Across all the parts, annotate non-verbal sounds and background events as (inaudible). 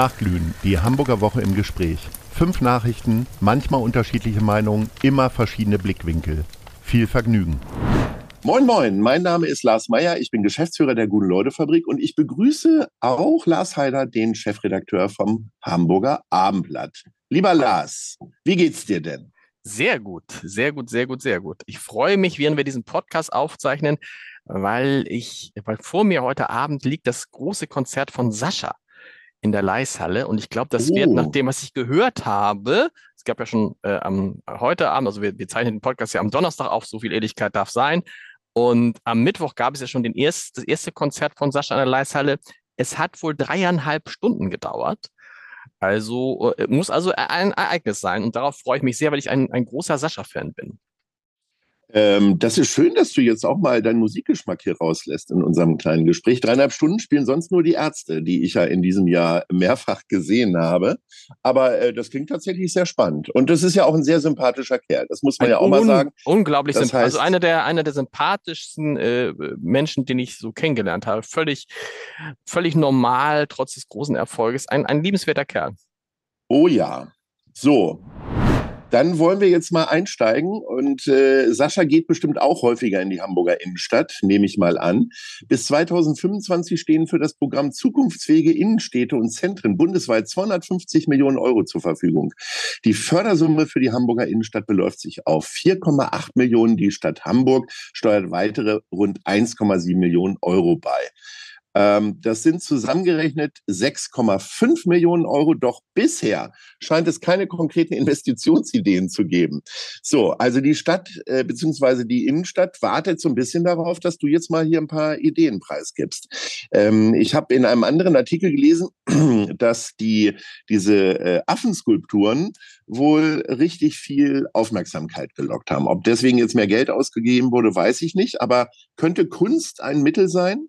Nachglühen, die Hamburger Woche im Gespräch. Fünf Nachrichten, manchmal unterschiedliche Meinungen, immer verschiedene Blickwinkel. Viel Vergnügen. Moin, moin, mein Name ist Lars Meyer, ich bin Geschäftsführer der Guten-Leute-Fabrik und ich begrüße auch Lars Heider, den Chefredakteur vom Hamburger Abendblatt. Lieber Lars, wie geht's dir denn? Sehr gut, sehr gut, sehr gut, sehr gut. Ich freue mich, während wir diesen Podcast aufzeichnen, weil ich, weil vor mir heute Abend liegt das große Konzert von Sascha in der Leishalle. Und ich glaube, das oh. wird nach dem, was ich gehört habe, es gab ja schon äh, am heute Abend, also wir, wir zeichnen den Podcast ja am Donnerstag auf, so viel Ehrlichkeit darf sein. Und am Mittwoch gab es ja schon den erst, das erste Konzert von Sascha in der Leishalle. Es hat wohl dreieinhalb Stunden gedauert. Also äh, muss also ein Ereignis sein. Und darauf freue ich mich sehr, weil ich ein, ein großer Sascha-Fan bin. Ähm, das ist schön, dass du jetzt auch mal deinen Musikgeschmack hier rauslässt in unserem kleinen Gespräch. Dreieinhalb Stunden spielen sonst nur die Ärzte, die ich ja in diesem Jahr mehrfach gesehen habe. Aber äh, das klingt tatsächlich sehr spannend. Und das ist ja auch ein sehr sympathischer Kerl. Das muss man ein ja auch mal sagen. Unglaublich sympathisch. Also einer der, einer der sympathischsten äh, Menschen, den ich so kennengelernt habe. Völlig, völlig normal, trotz des großen Erfolges. Ein, ein liebenswerter Kerl. Oh ja. So, dann wollen wir jetzt mal einsteigen und äh, Sascha geht bestimmt auch häufiger in die Hamburger Innenstadt, nehme ich mal an. Bis 2025 stehen für das Programm Zukunftsfähige Innenstädte und Zentren bundesweit 250 Millionen Euro zur Verfügung. Die Fördersumme für die Hamburger Innenstadt beläuft sich auf 4,8 Millionen. Die Stadt Hamburg steuert weitere rund 1,7 Millionen Euro bei. Ähm, das sind zusammengerechnet 6,5 Millionen Euro. Doch bisher scheint es keine konkreten (laughs) Investitionsideen zu geben. So, also die Stadt äh, bzw. die Innenstadt wartet so ein bisschen darauf, dass du jetzt mal hier ein paar Ideen preisgibst. Ähm, ich habe in einem anderen Artikel gelesen, (clears throat) dass die diese äh, Affenskulpturen wohl richtig viel Aufmerksamkeit gelockt haben. Ob deswegen jetzt mehr Geld ausgegeben wurde, weiß ich nicht. Aber könnte Kunst ein Mittel sein?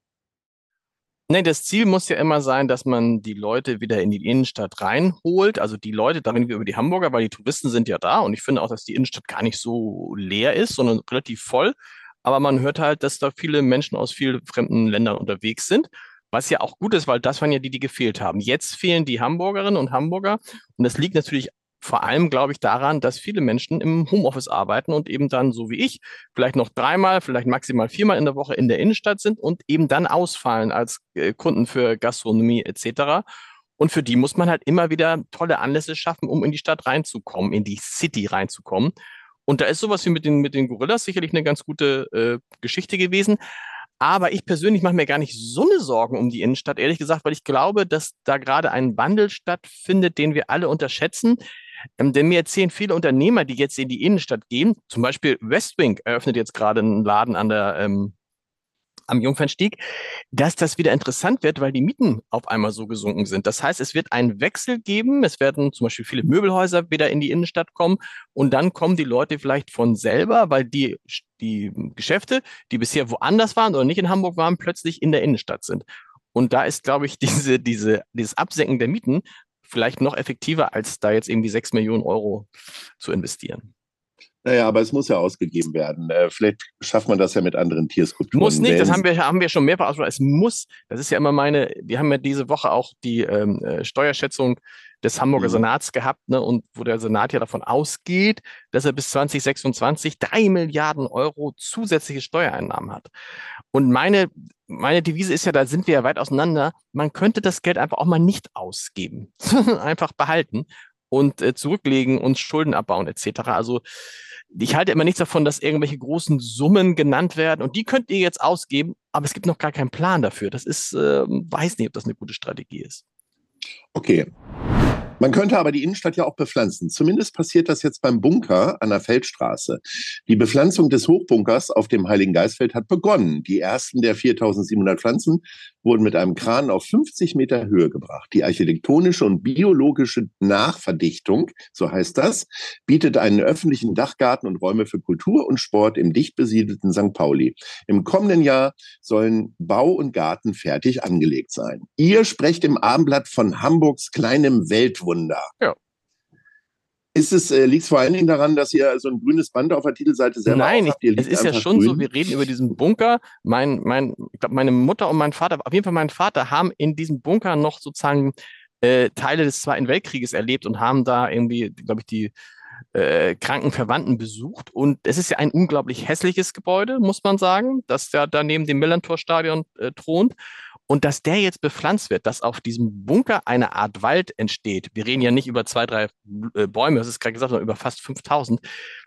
Nein, das Ziel muss ja immer sein, dass man die Leute wieder in die Innenstadt reinholt. Also die Leute, da reden wir über die Hamburger, weil die Touristen sind ja da. Und ich finde auch, dass die Innenstadt gar nicht so leer ist, sondern relativ voll. Aber man hört halt, dass da viele Menschen aus vielen fremden Ländern unterwegs sind. Was ja auch gut ist, weil das waren ja die, die gefehlt haben. Jetzt fehlen die Hamburgerinnen und Hamburger. Und das liegt natürlich vor allem glaube ich daran, dass viele Menschen im Homeoffice arbeiten und eben dann, so wie ich, vielleicht noch dreimal, vielleicht maximal viermal in der Woche in der Innenstadt sind und eben dann ausfallen als äh, Kunden für Gastronomie etc. Und für die muss man halt immer wieder tolle Anlässe schaffen, um in die Stadt reinzukommen, in die City reinzukommen. Und da ist sowas wie mit den, mit den Gorillas sicherlich eine ganz gute äh, Geschichte gewesen. Aber ich persönlich mache mir gar nicht so eine Sorgen um die Innenstadt, ehrlich gesagt, weil ich glaube, dass da gerade ein Wandel stattfindet, den wir alle unterschätzen. Ähm, denn mir erzählen viele Unternehmer, die jetzt in die Innenstadt gehen, zum Beispiel Westwing eröffnet jetzt gerade einen Laden an der, ähm, am Jungfernstieg, dass das wieder interessant wird, weil die Mieten auf einmal so gesunken sind. Das heißt, es wird einen Wechsel geben. Es werden zum Beispiel viele Möbelhäuser wieder in die Innenstadt kommen und dann kommen die Leute vielleicht von selber, weil die, die Geschäfte, die bisher woanders waren oder nicht in Hamburg waren, plötzlich in der Innenstadt sind. Und da ist, glaube ich, (laughs) diese, diese, dieses Absenken der Mieten vielleicht noch effektiver, als da jetzt irgendwie sechs Millionen Euro zu investieren. Naja, aber es muss ja ausgegeben werden. Äh, vielleicht schafft man das ja mit anderen Tierskulpturen. Muss nicht, das haben wir, haben wir schon mehrfach ausgesprochen. Es muss, das ist ja immer meine, die haben ja diese Woche auch die ähm, äh, Steuerschätzung des Hamburger mhm. Senats gehabt, ne, und wo der Senat ja davon ausgeht, dass er bis 2026 drei Milliarden Euro zusätzliche Steuereinnahmen hat. Und meine, meine Devise ist ja, da sind wir ja weit auseinander. Man könnte das Geld einfach auch mal nicht ausgeben, (laughs) einfach behalten und äh, zurücklegen und Schulden abbauen etc. Also ich halte immer nichts davon, dass irgendwelche großen Summen genannt werden und die könnt ihr jetzt ausgeben, aber es gibt noch gar keinen Plan dafür. Das ist, äh, weiß nicht, ob das eine gute Strategie ist. Okay. Man könnte aber die Innenstadt ja auch bepflanzen. Zumindest passiert das jetzt beim Bunker an der Feldstraße. Die Bepflanzung des Hochbunkers auf dem Heiligen Geistfeld hat begonnen. Die ersten der 4700 Pflanzen wurden mit einem Kran auf 50 Meter Höhe gebracht. Die architektonische und biologische Nachverdichtung, so heißt das, bietet einen öffentlichen Dachgarten und Räume für Kultur und Sport im dicht besiedelten St. Pauli. Im kommenden Jahr sollen Bau und Garten fertig angelegt sein. Ihr sprecht im Abendblatt von Hamburgs kleinem Weltwunder. Ja. Ist es, äh, liegt es vor allen Dingen daran, dass ihr so ein grünes Band auf der Titelseite selber Nein, habt? Nein, es ist ja schon grün. so, wir reden über diesen Bunker. Mein, mein, ich glaube, meine Mutter und mein Vater, auf jeden Fall mein Vater, haben in diesem Bunker noch sozusagen äh, Teile des Zweiten Weltkrieges erlebt und haben da irgendwie, glaube ich, die äh, kranken Verwandten besucht. Und es ist ja ein unglaublich hässliches Gebäude, muss man sagen, das ja da neben dem Millantor-Stadion äh, thront. Und dass der jetzt bepflanzt wird, dass auf diesem Bunker eine Art Wald entsteht. Wir reden ja nicht über zwei, drei äh, Bäume, das ist gerade gesagt, sondern über fast 5000.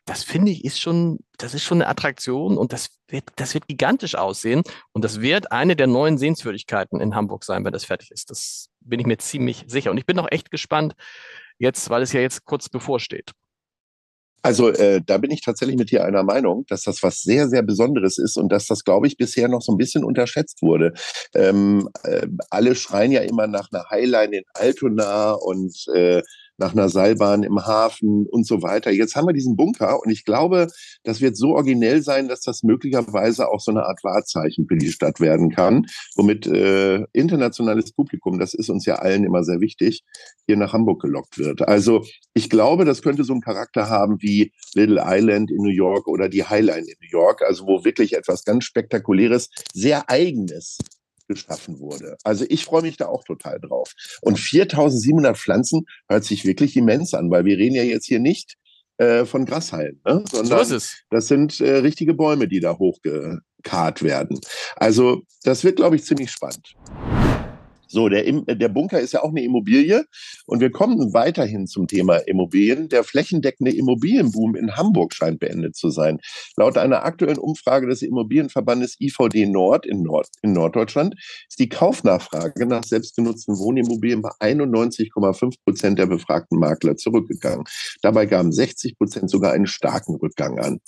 Das finde ich ist schon, das ist schon eine Attraktion und das wird, das wird gigantisch aussehen. Und das wird eine der neuen Sehenswürdigkeiten in Hamburg sein, wenn das fertig ist. Das bin ich mir ziemlich sicher. Und ich bin auch echt gespannt jetzt, weil es ja jetzt kurz bevorsteht. Also äh, da bin ich tatsächlich mit dir einer Meinung, dass das was sehr, sehr Besonderes ist und dass das, glaube ich, bisher noch so ein bisschen unterschätzt wurde. Ähm, äh, alle schreien ja immer nach einer Highline in Altona und äh, nach einer Seilbahn im Hafen und so weiter. Jetzt haben wir diesen Bunker und ich glaube, das wird so originell sein, dass das möglicherweise auch so eine Art Wahrzeichen für die Stadt werden kann, womit äh, internationales Publikum, das ist uns ja allen immer sehr wichtig, hier nach Hamburg gelockt wird. Also ich glaube, das könnte so einen Charakter haben wie Little Island in New York oder die Highline in New York, also wo wirklich etwas ganz Spektakuläres, sehr eigenes geschaffen wurde. Also ich freue mich da auch total drauf. Und 4700 Pflanzen hört sich wirklich immens an, weil wir reden ja jetzt hier nicht äh, von Grashallen, ne? sondern so das sind äh, richtige Bäume, die da hochgekarrt werden. Also das wird, glaube ich, ziemlich spannend. So, der, der Bunker ist ja auch eine Immobilie und wir kommen weiterhin zum Thema Immobilien. Der flächendeckende Immobilienboom in Hamburg scheint beendet zu sein. Laut einer aktuellen Umfrage des Immobilienverbandes IVD Nord in, Nord in Norddeutschland ist die Kaufnachfrage nach selbstgenutzten Wohnimmobilien bei 91,5 Prozent der befragten Makler zurückgegangen. Dabei gaben 60 Prozent sogar einen starken Rückgang an.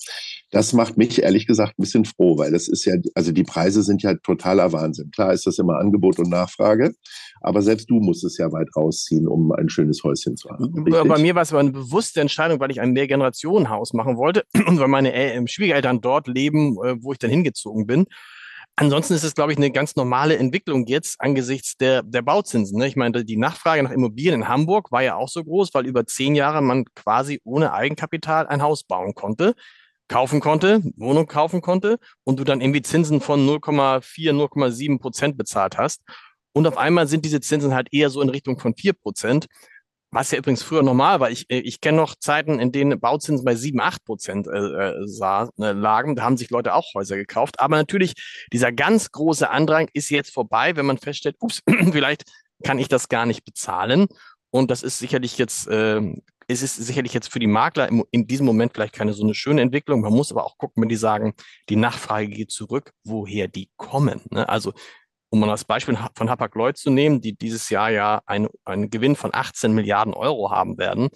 Das macht mich ehrlich gesagt ein bisschen froh, weil das ist ja, also die Preise sind ja totaler Wahnsinn. Klar ist das immer Angebot und Nachfrage. Aber selbst du musst es ja weit rausziehen, um ein schönes Häuschen zu haben. Richtig? Bei mir war es aber eine bewusste Entscheidung, weil ich ein Mehrgenerationenhaus machen wollte (clears throat) und weil meine äh, Schwiegereltern dort leben, äh, wo ich dann hingezogen bin. Ansonsten ist es, glaube ich, eine ganz normale Entwicklung jetzt angesichts der, der Bauzinsen. Ne? Ich meine, die Nachfrage nach Immobilien in Hamburg war ja auch so groß, weil über zehn Jahre man quasi ohne Eigenkapital ein Haus bauen konnte, kaufen konnte, Wohnung kaufen konnte und du dann irgendwie Zinsen von 0,4, 0,7 Prozent bezahlt hast. Und auf einmal sind diese Zinsen halt eher so in Richtung von vier Prozent, was ja übrigens früher normal war. Ich, äh, ich kenne noch Zeiten, in denen Bauzinsen bei sieben, acht Prozent äh, äh, sah, äh, lagen. Da haben sich Leute auch Häuser gekauft. Aber natürlich, dieser ganz große Andrang ist jetzt vorbei, wenn man feststellt, ups, (clears throat) vielleicht kann ich das gar nicht bezahlen. Und das ist sicherlich jetzt äh, es ist sicherlich jetzt für die Makler im, in diesem Moment vielleicht keine so eine schöne Entwicklung. Man muss aber auch gucken, wenn die sagen, die Nachfrage geht zurück, woher die kommen. Ne? Also um mal das Beispiel von Hapag-Lloyd zu nehmen, die dieses Jahr ja einen, einen Gewinn von 18 Milliarden Euro haben werden.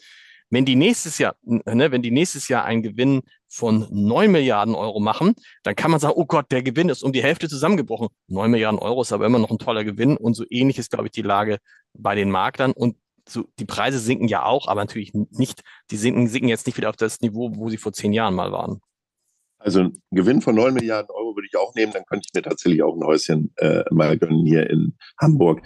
Wenn die nächstes Jahr, ne, wenn die nächstes Jahr einen Gewinn von 9 Milliarden Euro machen, dann kann man sagen, oh Gott, der Gewinn ist um die Hälfte zusammengebrochen. 9 Milliarden Euro ist aber immer noch ein toller Gewinn und so ähnlich ist, glaube ich, die Lage bei den Maklern und so, die Preise sinken ja auch, aber natürlich nicht, die sinken, sinken jetzt nicht wieder auf das Niveau, wo sie vor zehn Jahren mal waren. Also ein Gewinn von 9 Milliarden Euro würde ich auch nehmen, dann könnte ich mir tatsächlich auch ein Häuschen äh, mal gönnen hier in Hamburg.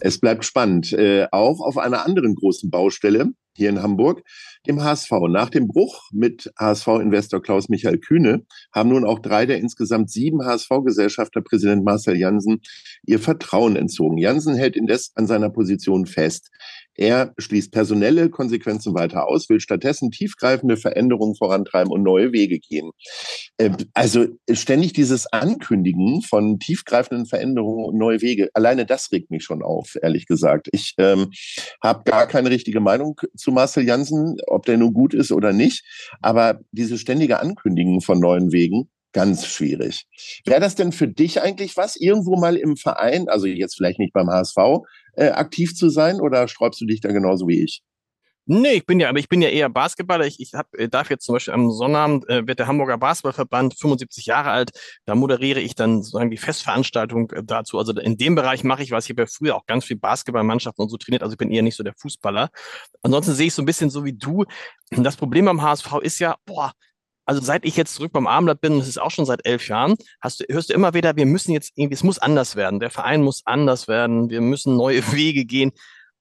Es bleibt spannend. Äh, auch auf einer anderen großen Baustelle hier in Hamburg, dem HSV. Nach dem Bruch mit HSV-Investor Klaus-Michael Kühne haben nun auch drei der insgesamt sieben HSV-Gesellschafter Präsident Marcel Jansen ihr Vertrauen entzogen. Jansen hält indes an seiner Position fest. Er schließt personelle Konsequenzen weiter aus, will stattdessen tiefgreifende Veränderungen vorantreiben und neue Wege gehen. Ähm, also ständig dieses Ankündigen von tiefgreifenden Veränderungen und neue Wege, alleine das regt mich schon auf, ehrlich gesagt. Ich ähm, habe gar keine richtige Meinung zu Marcel Janssen, ob der nun gut ist oder nicht, aber diese ständige Ankündigen von neuen Wegen, ganz schwierig. Wäre das denn für dich eigentlich was, irgendwo mal im Verein, also jetzt vielleicht nicht beim HSV, äh, aktiv zu sein oder sträubst du dich da genauso wie ich? Nee, ich bin ja, aber ich bin ja eher Basketballer. Ich, ich hab, äh, darf jetzt zum Beispiel am Sonnabend äh, wird der Hamburger Basketballverband 75 Jahre alt. Da moderiere ich dann sozusagen die Festveranstaltung äh, dazu. Also in dem Bereich mache ich was. Ich habe ja früher auch ganz viel Basketballmannschaften und so trainiert. Also ich bin eher nicht so der Fußballer. Ansonsten sehe ich so ein bisschen so wie du. Das Problem beim HSV ist ja, boah, also seit ich jetzt zurück beim Armblatt bin, das ist auch schon seit elf Jahren, hast du, hörst du immer wieder, wir müssen jetzt irgendwie, es muss anders werden. Der Verein muss anders werden. Wir müssen neue (laughs) Wege gehen.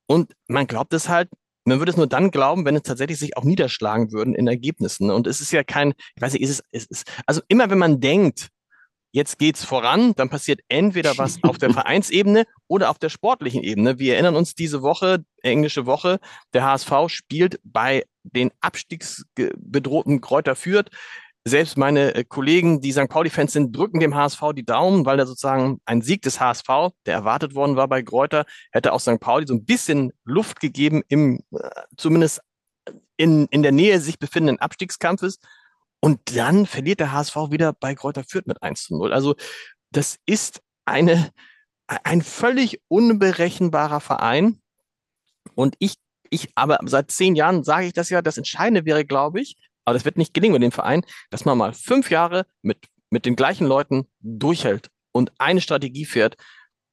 Und man glaubt es halt, man würde es nur dann glauben, wenn es tatsächlich sich auch niederschlagen würden in Ergebnissen. Und es ist ja kein, ich weiß nicht, ist es, es ist, also immer wenn man denkt, jetzt geht's voran, dann passiert entweder was (laughs) auf der Vereinsebene oder auf der sportlichen Ebene. Wir erinnern uns diese Woche, englische Woche, der HSV spielt bei den abstiegsbedrohten Kräuter Fürth. Selbst meine äh, Kollegen, die St. Pauli-Fans sind, drücken dem HSV die Daumen, weil da sozusagen ein Sieg des HSV, der erwartet worden war bei Kräuter, hätte auch St. Pauli so ein bisschen Luft gegeben im äh, zumindest in, in der Nähe sich befindenden Abstiegskampfes. Und dann verliert der HSV wieder bei Kräuter Fürth mit 1 zu 0. Also das ist eine, ein völlig unberechenbarer Verein. Und ich, ich, aber seit zehn Jahren sage ich das ja, das Entscheidende wäre, glaube ich, aber das wird nicht gelingen mit dem Verein, dass man mal fünf Jahre mit, mit den gleichen Leuten durchhält und eine Strategie fährt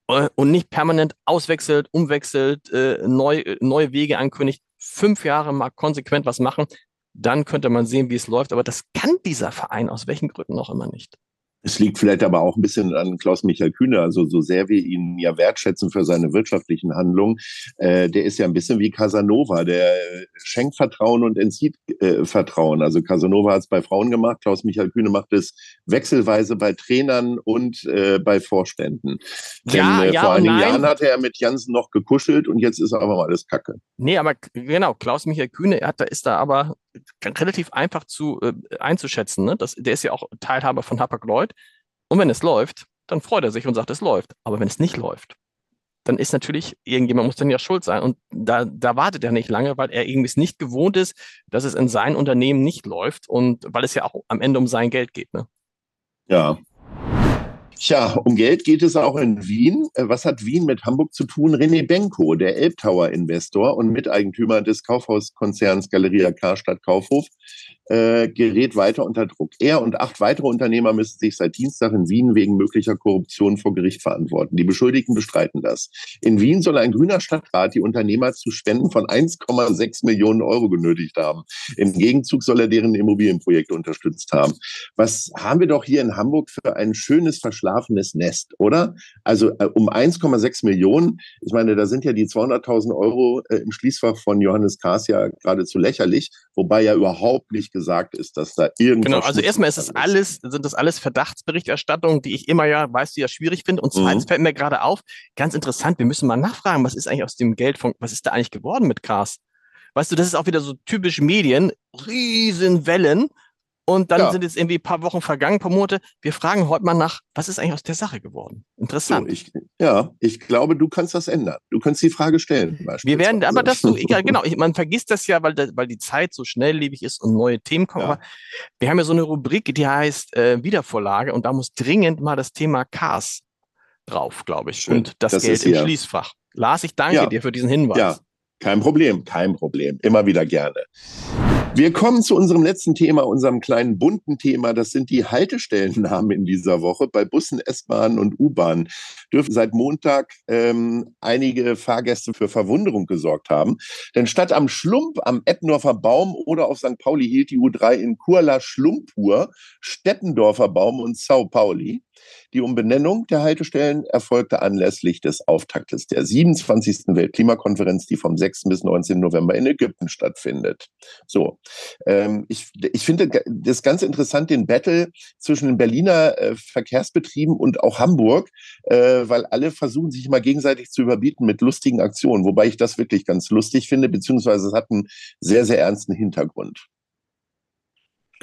äh, und nicht permanent auswechselt, umwechselt, äh, neu, neue Wege ankündigt. Fünf Jahre mal konsequent was machen, dann könnte man sehen, wie es läuft. Aber das kann dieser Verein aus welchen Gründen auch immer nicht. Es liegt vielleicht aber auch ein bisschen an Klaus-Michael Kühne, also so sehr wir ihn ja wertschätzen für seine wirtschaftlichen Handlungen, äh, der ist ja ein bisschen wie Casanova, der schenkt Vertrauen und entzieht äh, Vertrauen. Also Casanova hat es bei Frauen gemacht, Klaus-Michael Kühne macht es wechselweise bei Trainern und äh, bei Vorständen. Ja, Denn äh, ja, vor einigen nein. Jahren hat er mit Jansen noch gekuschelt und jetzt ist aber mal alles Kacke. Nee, aber genau, Klaus-Michael Kühne hat, da ist da aber relativ einfach zu äh, einzuschätzen. Ne? Das, der ist ja auch Teilhaber von Hapag-Lloyd. Und wenn es läuft, dann freut er sich und sagt, es läuft. Aber wenn es nicht läuft, dann ist natürlich, irgendjemand muss dann ja schuld sein. Und da, da wartet er nicht lange, weil er irgendwie es nicht gewohnt ist, dass es in seinem Unternehmen nicht läuft und weil es ja auch am Ende um sein Geld geht. Ne? Ja, Tja, um Geld geht es auch in Wien. Äh, was hat Wien mit Hamburg zu tun? René Benko, der Elbtower-Investor und Miteigentümer des Kaufhauskonzerns Galeria Karstadt Kaufhof, äh, gerät weiter unter Druck. Er und acht weitere Unternehmer müssen sich seit Dienstag in Wien wegen möglicher Korruption vor Gericht verantworten. Die Beschuldigten bestreiten das. In Wien soll ein grüner Stadtrat die Unternehmer zu Spenden von 1,6 Millionen Euro genötigt haben. Im Gegenzug soll er deren Immobilienprojekte unterstützt haben. Was haben wir doch hier in Hamburg für ein schönes, verschlafenes Nest, oder? Also äh, um 1,6 Millionen, ich meine, da sind ja die 200.000 Euro äh, im Schließfach von Johannes Kahrs ja geradezu lächerlich, wobei ja überhaupt nicht gesagt ist, dass da irgendwas. Genau, also erstmal ist das alles, sind das alles Verdachtsberichterstattungen, die ich immer ja, weißt du, ja schwierig finde. Und zweitens mhm. fällt mir gerade auf, ganz interessant, wir müssen mal nachfragen, was ist eigentlich aus dem Geld von, was ist da eigentlich geworden mit Cars? Weißt du, das ist auch wieder so typisch Medien, Riesenwellen und dann ja. sind jetzt irgendwie ein paar Wochen vergangen, ein paar Monate. Wir fragen heute mal nach, was ist eigentlich aus der Sache geworden? Interessant. So, ich, ja, ich glaube, du kannst das ändern. Du kannst die Frage stellen. Wir werden, aber das (laughs) egal, genau. Ich, man vergisst das ja, weil, weil die Zeit so schnelllebig ist und neue Themen kommen. Ja. Aber wir haben ja so eine Rubrik, die heißt äh, Wiedervorlage und da muss dringend mal das Thema Cars drauf, glaube ich. Schön. Und das, das Geld im Schließfach. Lars, ich danke ja. dir für diesen Hinweis. Ja, kein Problem, kein Problem. Immer wieder gerne. Wir kommen zu unserem letzten Thema, unserem kleinen bunten Thema. Das sind die Haltestellennamen in dieser Woche. Bei Bussen, S-Bahnen und U-Bahnen dürfen seit Montag ähm, einige Fahrgäste für Verwunderung gesorgt haben. Denn statt am Schlump, am Eppendorfer Baum oder auf St. Pauli hielt die U3 in Kurla Schlumpur, Steppendorfer Baum und Sao Pauli. Die Umbenennung der Haltestellen erfolgte anlässlich des Auftaktes der 27. Weltklimakonferenz, die vom 6. bis 19. November in Ägypten stattfindet. So, ähm, ich, ich finde das ganz interessant, den Battle zwischen den Berliner äh, Verkehrsbetrieben und auch Hamburg, äh, weil alle versuchen, sich immer gegenseitig zu überbieten mit lustigen Aktionen, wobei ich das wirklich ganz lustig finde, beziehungsweise es hat einen sehr, sehr ernsten Hintergrund.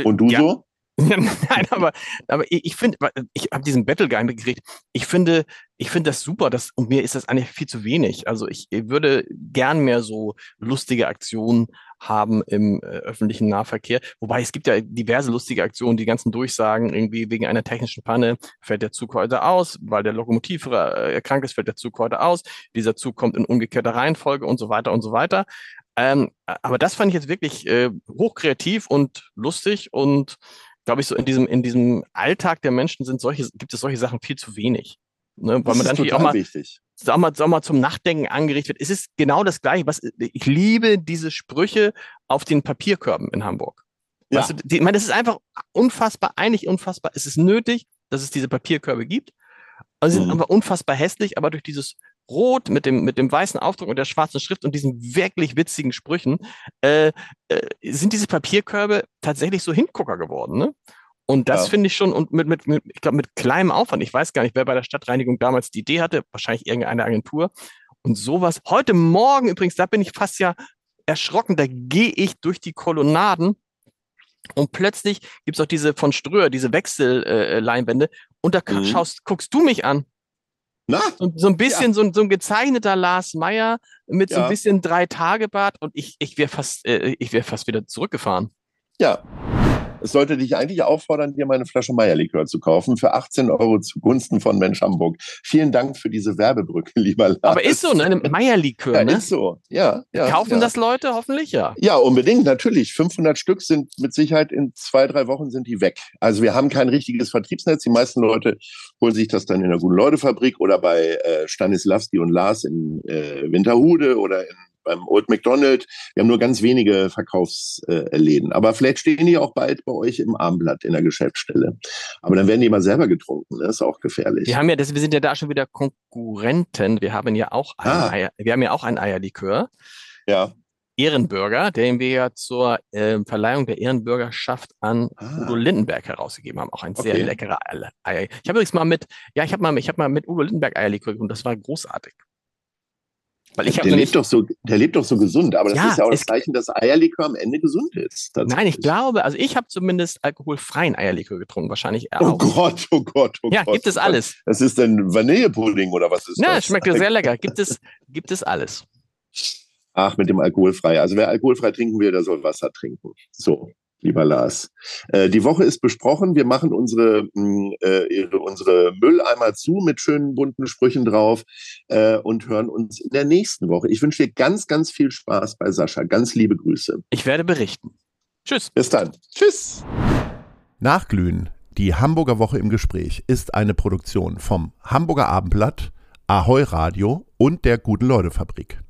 Und du ja. so? (laughs) Nein, aber, aber ich, finde, ich habe diesen Battle Guy gekriegt. Ich finde, ich finde das super, dass, und mir ist das eigentlich viel zu wenig. Also ich würde gern mehr so lustige Aktionen haben im äh, öffentlichen Nahverkehr. Wobei es gibt ja diverse lustige Aktionen, die ganzen Durchsagen, irgendwie wegen einer technischen Panne fällt der Zug heute aus, weil der Lokomotivführer äh, erkrankt ist, fällt der Zug heute aus. Dieser Zug kommt in umgekehrter Reihenfolge und so weiter und so weiter. Ähm, aber das fand ich jetzt wirklich äh, hochkreativ und lustig und glaube ich, so in diesem, in diesem Alltag der Menschen sind solche, gibt es solche Sachen viel zu wenig. Ne? Weil man dann auch mal, wichtig. Sag mal, sag mal, zum Nachdenken angerichtet wird. Es ist genau das Gleiche. Was, ich liebe diese Sprüche auf den Papierkörben in Hamburg. Ja. Weißt du, die, ich meine, das ist einfach unfassbar, eigentlich unfassbar. Es ist nötig, dass es diese Papierkörbe gibt. Also sie sind mhm. aber unfassbar hässlich, aber durch dieses Rot mit dem, mit dem weißen Aufdruck und der schwarzen Schrift und diesen wirklich witzigen Sprüchen, äh, äh, sind diese Papierkörbe tatsächlich so Hingucker geworden. Ne? Und das Ja. finde ich schon, und mit, mit, mit ich glaube, mit kleinem Aufwand. Ich weiß gar nicht, wer bei der Stadtreinigung damals die Idee hatte, wahrscheinlich irgendeine Agentur. Und sowas. Heute Morgen übrigens, da bin ich fast ja erschrocken, da gehe ich durch die Kolonnaden und plötzlich gibt es auch diese von Ströer, diese Wechselleinwände, äh, Leinwände, und da Mhm. schaust, guckst du mich an. Na, So, so ein bisschen, so, ein, so ein gezeichneter Lars Meyer mit so Ja. ein bisschen Drei-Tage-Bart und ich, ich wäre fast, äh, ich wäre fast wieder zurückgefahren. ja. Es sollte dich eigentlich auffordern, dir mal eine Flasche Meierlikör zu kaufen für 18 Euro zugunsten von Mensch Hamburg. Vielen Dank für diese Werbebrücke, (laughs) lieber Lars. Aber ist so, ne? Meierlikör, Ja, ne? ist so. Ja, ja. Kaufen ja. das Leute hoffentlich, ja. Ja, unbedingt, natürlich. 500 Stück sind mit Sicherheit in zwei, drei Wochen sind die weg. Also wir haben kein richtiges Vertriebsnetz. Die meisten Leute holen sich das dann in der Guten-Leute-Fabrik oder bei äh, Stanislavski und Lars in äh, Winterhude oder in, beim Old McDonald. Wir haben nur ganz wenige Verkaufsläden. Aber vielleicht stehen die auch bald bei euch im Armblatt in der Geschäftsstelle. Aber dann werden die mal selber getrunken. Das ist auch gefährlich. Wir haben ja, das, wir sind ja da schon wieder Konkurrenten. Wir haben ja auch ein Ah. Eier, wir haben ja auch ein Eierlikör. Ja. Ehrenbürger, den wir ja zur ähm, Verleihung der Ehrenbürgerschaft an Udo Ah. Lindenberg herausgegeben haben. Auch ein sehr Okay. leckerer Eier. Ich habe übrigens mal mit, ja, ich habe mal, ich habe mal mit Udo Lindenberg Eierlikör und das war großartig. Weil ich der, nämlich, lebt doch so, der lebt doch so gesund, aber das Ja, ist ja auch das es- Zeichen, dass Eierlikör am Ende gesund ist. nein, ich glaube, also ich habe zumindest alkoholfreien Eierlikör getrunken, wahrscheinlich Oh auch. Gott, oh Gott, oh ja, Gott. gibt es oh Gott. alles. Das ist ein Vanillepudding oder was ist Ja, das? schmeckt sehr lecker. Gibt es, gibt es alles. Ach, mit dem alkoholfrei. Also wer alkoholfrei trinken will, der soll Wasser trinken. So, lieber Lars. Äh, die Woche ist besprochen. Wir machen unsere, mh, äh, ihre, unsere Mülleimer zu mit schönen bunten Sprüchen drauf äh, und hören uns in der nächsten Woche. Ich wünsche dir ganz, ganz viel Spaß bei Sascha. Ganz liebe Grüße. Ich werde berichten. Tschüss. Bis dann. Tschüss. Nachglühen, die Hamburger Woche im Gespräch, ist eine Produktion vom Hamburger Abendblatt, Ahoi Radio und der Guten Leute Fabrik.